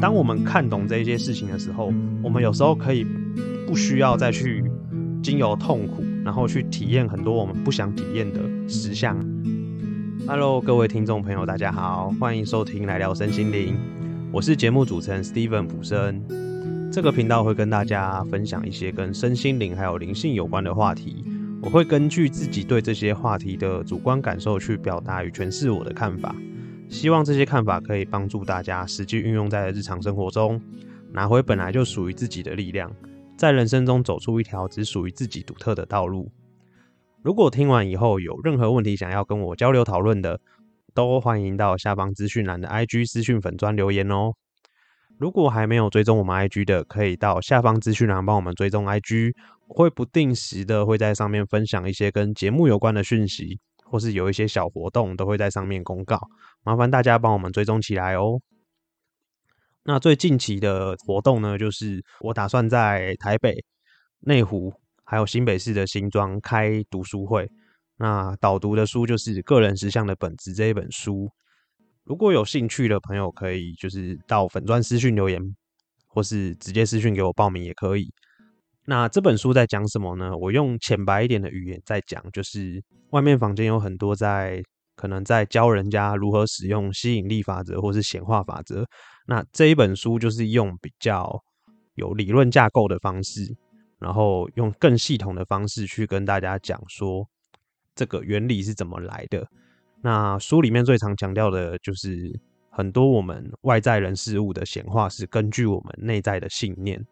当我们看懂这些事情的时候，我们有时候可以不需要再去经由痛苦，然后去体验很多我们不想体验的实相。Hello，各位听众朋友，大家好，欢迎收听来聊身心灵，我是节目主持人 Steven 普生。这个频道会跟大家分享一些跟身心灵还有灵性有关的话题，我会根据自己对这些话题的主观感受去表达与诠释我的看法。希望这些看法可以帮助大家实际运用在日常生活中，拿回本来就属于自己的力量，在人生中走出一条只属于自己独特的道路。如果听完以后有任何问题想要跟我交流讨论的，都欢迎到下方资讯栏的 IG 私讯粉砖留言哦。如果还没有追踪我们 IG 的，可以到下方资讯栏帮我们追踪 IG，我会不定时的会在上面分享一些跟节目有关的讯息。或是有一些小活动都会在上面公告，麻烦大家帮我们追踪起来哦。那最近期的活动呢，就是我打算在台北、内湖还有新北市的新庄开读书会。那导读的书就是《个人实相的本质》这一本书。如果有兴趣的朋友，可以就是到粉钻私讯留言，或是直接私讯给我报名也可以。那这本书在讲什么呢？我用浅白一点的语言在讲，就是外面房间有很多在可能在教人家如何使用吸引力法则或是显化法则。那这一本书就是用比较有理论架构的方式，然后用更系统的方式去跟大家讲说这个原理是怎么来的。那书里面最常强调的就是很多我们外在人事物的显化是根据我们内在的信念。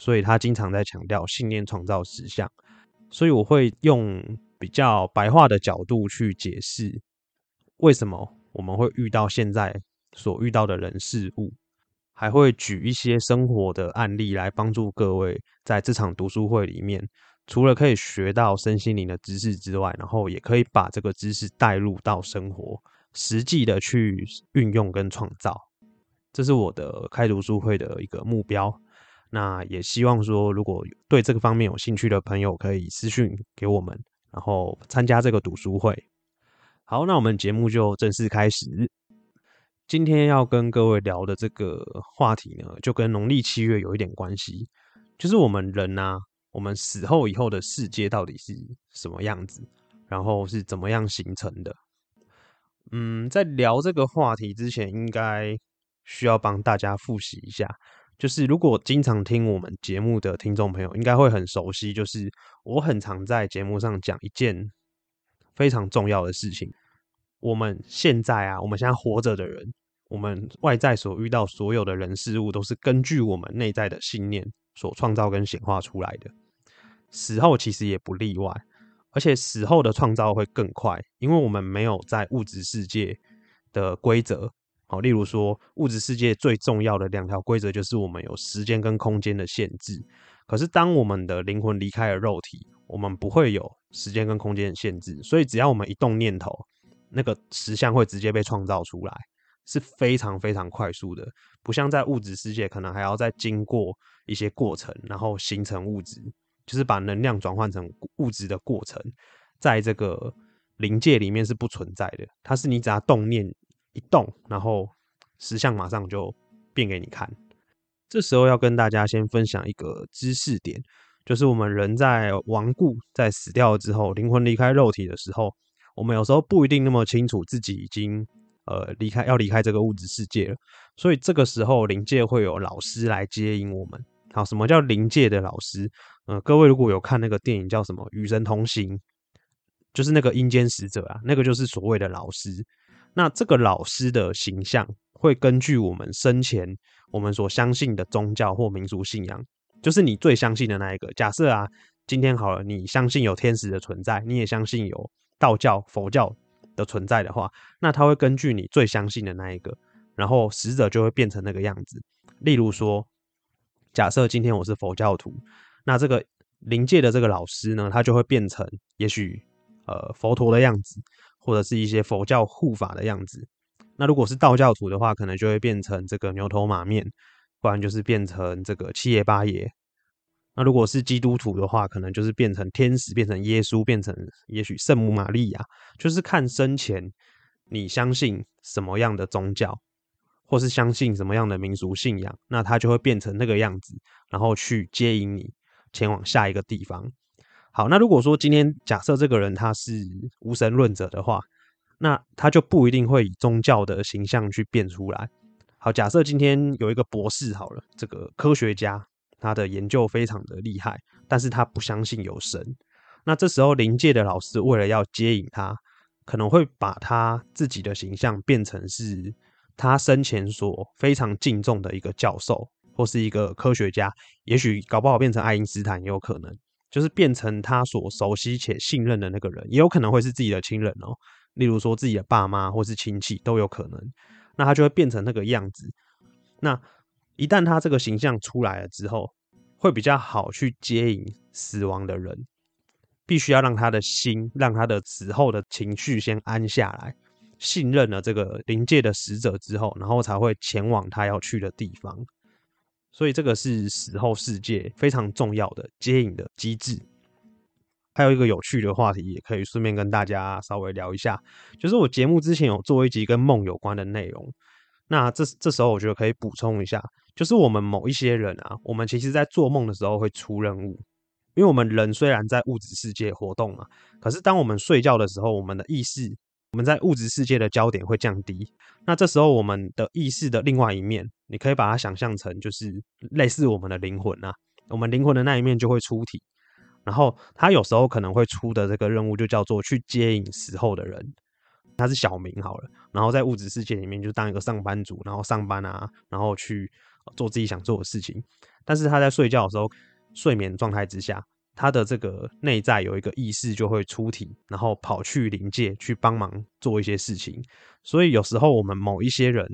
所以他经常在强调信念创造实相，所以我会用比较白话的角度去解释为什么我们会遇到现在所遇到的人事物，还会举一些生活的案例来帮助各位在这场读书会里面，除了可以学到身心灵的知识之外，然后也可以把这个知识带入到生活，实际的去运用跟创造。这是我的开读书会的一个目标。那也希望说，如果对这个方面有兴趣的朋友，可以私讯给我们，然后参加这个读书会。好，那我们节目就正式开始。今天要跟各位聊的这个话题呢，就跟农历七月有一点关系，就是我们人呐，我们死后以后的世界到底是什么样子，然后是怎么样形成的？嗯，在聊这个话题之前，应该需要帮大家复习一下。就是如果经常听我们节目的听众朋友，应该会很熟悉。就是我很常在节目上讲一件非常重要的事情：我们现在啊，我们现在活着的人，我们外在所遇到所有的人事物，都是根据我们内在的信念所创造跟显化出来的。死后其实也不例外，而且死后的创造会更快，因为我们没有在物质世界的规则。好，例如说，物质世界最重要的两条规则就是我们有时间跟空间的限制。可是，当我们的灵魂离开了肉体，我们不会有时间跟空间的限制。所以，只要我们一动念头，那个实相会直接被创造出来，是非常非常快速的。不像在物质世界，可能还要再经过一些过程，然后形成物质，就是把能量转换成物质的过程，在这个灵界里面是不存在的。它是你只要动念。一动，然后石像马上就变给你看。这时候要跟大家先分享一个知识点，就是我们人在亡故、在死掉之后，灵魂离开肉体的时候，我们有时候不一定那么清楚自己已经呃离开，要离开这个物质世界了。所以这个时候，灵界会有老师来接引我们。好，什么叫灵界的老师？呃，各位如果有看那个电影叫什么《与神同行》，就是那个阴间使者啊，那个就是所谓的老师。那这个老师的形象会根据我们生前我们所相信的宗教或民族信仰，就是你最相信的那一个。假设啊，今天好了，你相信有天使的存在，你也相信有道教、佛教的存在的话，那他会根据你最相信的那一个，然后死者就会变成那个样子。例如说，假设今天我是佛教徒，那这个灵界的这个老师呢，他就会变成也许呃佛陀的样子。或者是一些佛教护法的样子，那如果是道教徒的话，可能就会变成这个牛头马面，不然就是变成这个七爷八爷。那如果是基督徒的话，可能就是变成天使，变成耶稣，变成也许圣母玛利亚，就是看生前你相信什么样的宗教，或是相信什么样的民俗信仰，那他就会变成那个样子，然后去接引你前往下一个地方。好，那如果说今天假设这个人他是无神论者的话，那他就不一定会以宗教的形象去变出来。好，假设今天有一个博士，好了，这个科学家他的研究非常的厉害，但是他不相信有神。那这时候灵界的老师为了要接引他，可能会把他自己的形象变成是他生前所非常敬重的一个教授或是一个科学家，也许搞不好变成爱因斯坦也有可能。就是变成他所熟悉且信任的那个人，也有可能会是自己的亲人哦，例如说自己的爸妈或是亲戚都有可能。那他就会变成那个样子。那一旦他这个形象出来了之后，会比较好去接引死亡的人。必须要让他的心，让他的死后的情绪先安下来，信任了这个灵界的使者之后，然后才会前往他要去的地方。所以这个是死后世界非常重要的接引的机制。还有一个有趣的话题，也可以顺便跟大家稍微聊一下，就是我节目之前有做一集跟梦有关的内容。那这这时候我觉得可以补充一下，就是我们某一些人啊，我们其实在做梦的时候会出任务，因为我们人虽然在物质世界活动嘛，可是当我们睡觉的时候，我们的意识。我们在物质世界的焦点会降低，那这时候我们的意识的另外一面，你可以把它想象成就是类似我们的灵魂啊，我们灵魂的那一面就会出体，然后他有时候可能会出的这个任务就叫做去接引死后的人，他是小明好了，然后在物质世界里面就当一个上班族，然后上班啊，然后去做自己想做的事情，但是他在睡觉的时候，睡眠状态之下。他的这个内在有一个意识就会出体，然后跑去灵界去帮忙做一些事情。所以有时候我们某一些人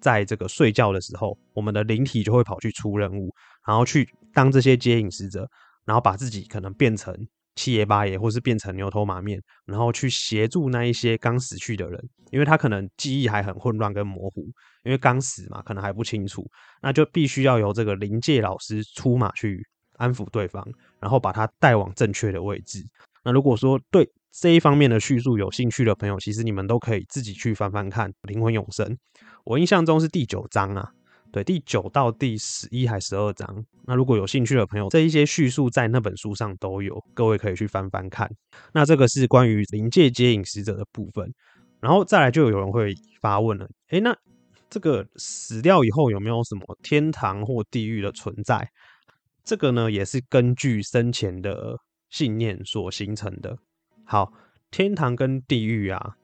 在这个睡觉的时候，我们的灵体就会跑去出任务，然后去当这些接引使者，然后把自己可能变成七爷八爷，或是变成牛头马面，然后去协助那一些刚死去的人，因为他可能记忆还很混乱跟模糊，因为刚死嘛，可能还不清楚，那就必须要由这个灵界老师出马去。安抚对方，然后把他带往正确的位置。那如果说对这一方面的叙述有兴趣的朋友，其实你们都可以自己去翻翻看《灵魂永生》。我印象中是第九章啊，对，第九到第十一还十二章。那如果有兴趣的朋友，这一些叙述在那本书上都有，各位可以去翻翻看。那这个是关于灵界接引使者的部分。然后再来就有人会发问了：诶，那这个死掉以后有没有什么天堂或地狱的存在？这个呢，也是根据生前的信念所形成的。好，天堂跟地狱啊，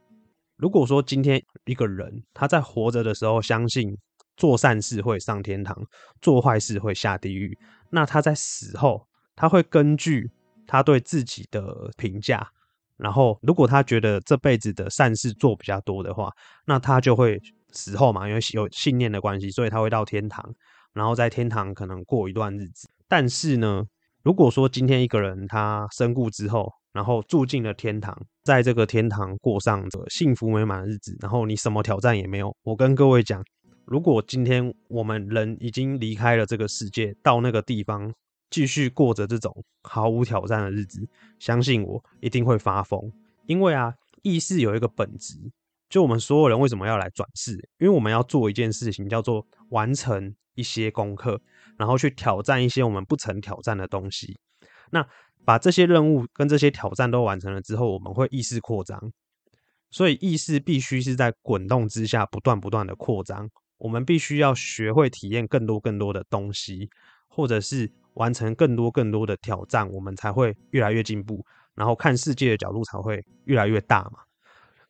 如果说今天一个人他在活着的时候相信做善事会上天堂，做坏事会下地狱，那他在死后，他会根据他对自己的评价，然后如果他觉得这辈子的善事做比较多的话，那他就会死后嘛，因为有信念的关系，所以他会到天堂，然后在天堂可能过一段日子。但是呢，如果说今天一个人他身故之后，然后住进了天堂，在这个天堂过上着幸福美满的日子，然后你什么挑战也没有。我跟各位讲，如果今天我们人已经离开了这个世界，到那个地方继续过着这种毫无挑战的日子，相信我一定会发疯。因为啊，意识有一个本质，就我们所有人为什么要来转世？因为我们要做一件事情，叫做完成一些功课。然后去挑战一些我们不曾挑战的东西。那把这些任务跟这些挑战都完成了之后，我们会意识扩张。所以意识必须是在滚动之下不断不断的扩张。我们必须要学会体验更多更多的东西，或者是完成更多更多的挑战，我们才会越来越进步。然后看世界的角度才会越来越大嘛。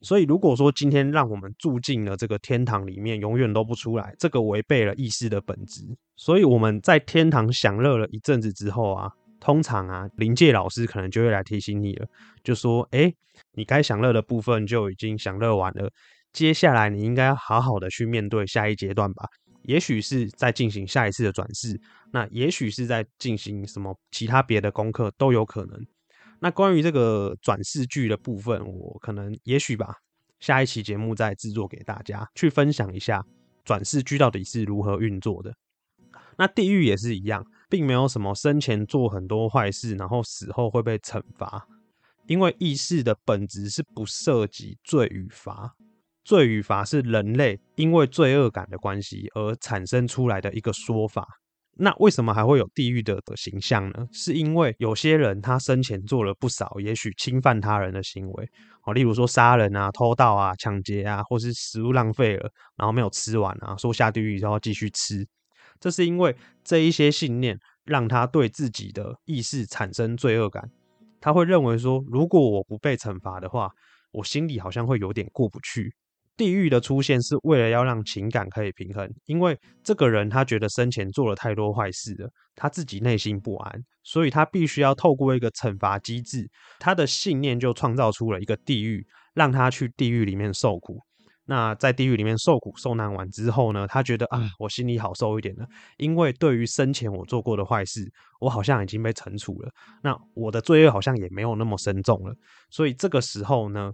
所以，如果说今天让我们住进了这个天堂里面，永远都不出来，这个违背了意识的本质。所以我们在天堂享乐了一阵子之后啊，通常啊，灵界老师可能就会来提醒你了，就说：“哎，你该享乐的部分就已经享乐完了，接下来你应该好好的去面对下一阶段吧。也许是在进行下一次的转世，那也许是在进行什么其他别的功课都有可能。”那关于这个转世剧的部分，我可能也许吧，下一期节目再制作给大家去分享一下转世剧到底是如何运作的。那地狱也是一样，并没有什么生前做很多坏事，然后死后会被惩罚，因为意识的本质是不涉及罪与罚，罪与罚是人类因为罪恶感的关系而产生出来的一个说法。那为什么还会有地狱的的形象呢？是因为有些人他生前做了不少，也许侵犯他人的行为，哦，例如说杀人啊、偷盗啊、抢劫啊，或是食物浪费了，然后没有吃完啊，说下地狱然后继续吃。这是因为这一些信念让他对自己的意识产生罪恶感，他会认为说，如果我不被惩罚的话，我心里好像会有点过不去。地狱的出现是为了要让情感可以平衡，因为这个人他觉得生前做了太多坏事了，他自己内心不安，所以他必须要透过一个惩罚机制，他的信念就创造出了一个地狱，让他去地狱里面受苦。那在地狱里面受苦受难完之后呢，他觉得啊，我心里好受一点了，因为对于生前我做过的坏事，我好像已经被惩处了，那我的罪恶好像也没有那么深重了，所以这个时候呢，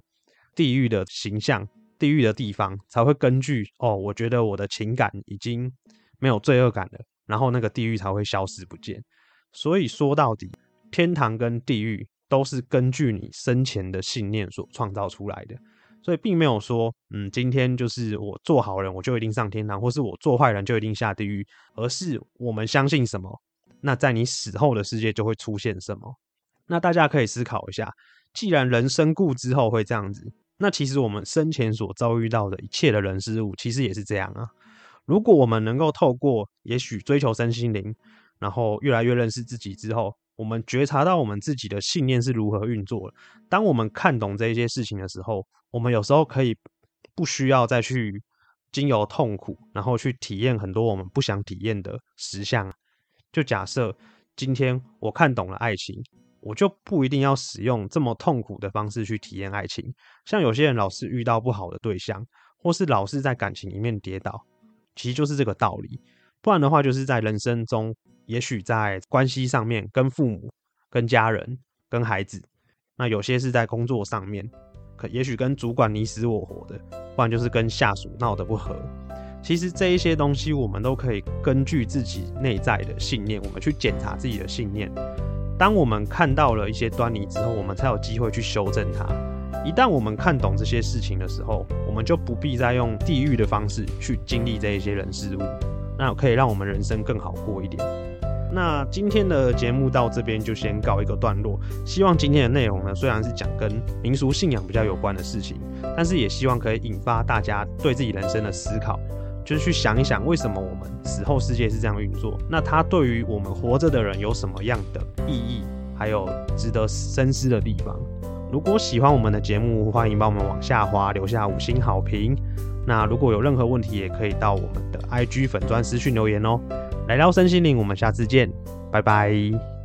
地狱的形象。地狱的地方才会根据哦，我觉得我的情感已经没有罪恶感了，然后那个地狱才会消失不见。所以说到底，天堂跟地狱都是根据你生前的信念所创造出来的。所以并没有说，嗯，今天就是我做好人我就一定上天堂，或是我做坏人就一定下地狱，而是我们相信什么，那在你死后的世界就会出现什么。那大家可以思考一下，既然人生故之后会这样子。那其实我们生前所遭遇到的一切的人事物，其实也是这样啊。如果我们能够透过也许追求身心灵，然后越来越认识自己之后，我们觉察到我们自己的信念是如何运作的。当我们看懂这些事情的时候，我们有时候可以不需要再去经由痛苦，然后去体验很多我们不想体验的实相。就假设今天我看懂了爱情。我就不一定要使用这么痛苦的方式去体验爱情，像有些人老是遇到不好的对象，或是老是在感情里面跌倒，其实就是这个道理。不然的话，就是在人生中，也许在关系上面，跟父母、跟家人、跟孩子，那有些是在工作上面，可也许跟主管你死我活的，不然就是跟下属闹得不和。其实这一些东西，我们都可以根据自己内在的信念，我们去检查自己的信念。当我们看到了一些端倪之后，我们才有机会去修正它。一旦我们看懂这些事情的时候，我们就不必再用地狱的方式去经历这一些人事物，那可以让我们人生更好过一点。那今天的节目到这边就先告一个段落。希望今天的内容呢，虽然是讲跟民俗信仰比较有关的事情，但是也希望可以引发大家对自己人生的思考。就是去想一想，为什么我们死后世界是这样运作？那它对于我们活着的人有什么样的意义？还有值得深思的地方？如果喜欢我们的节目，欢迎帮我们往下滑，留下五星好评。那如果有任何问题，也可以到我们的 IG 粉砖私讯留言哦。来到身心灵，我们下次见，拜拜。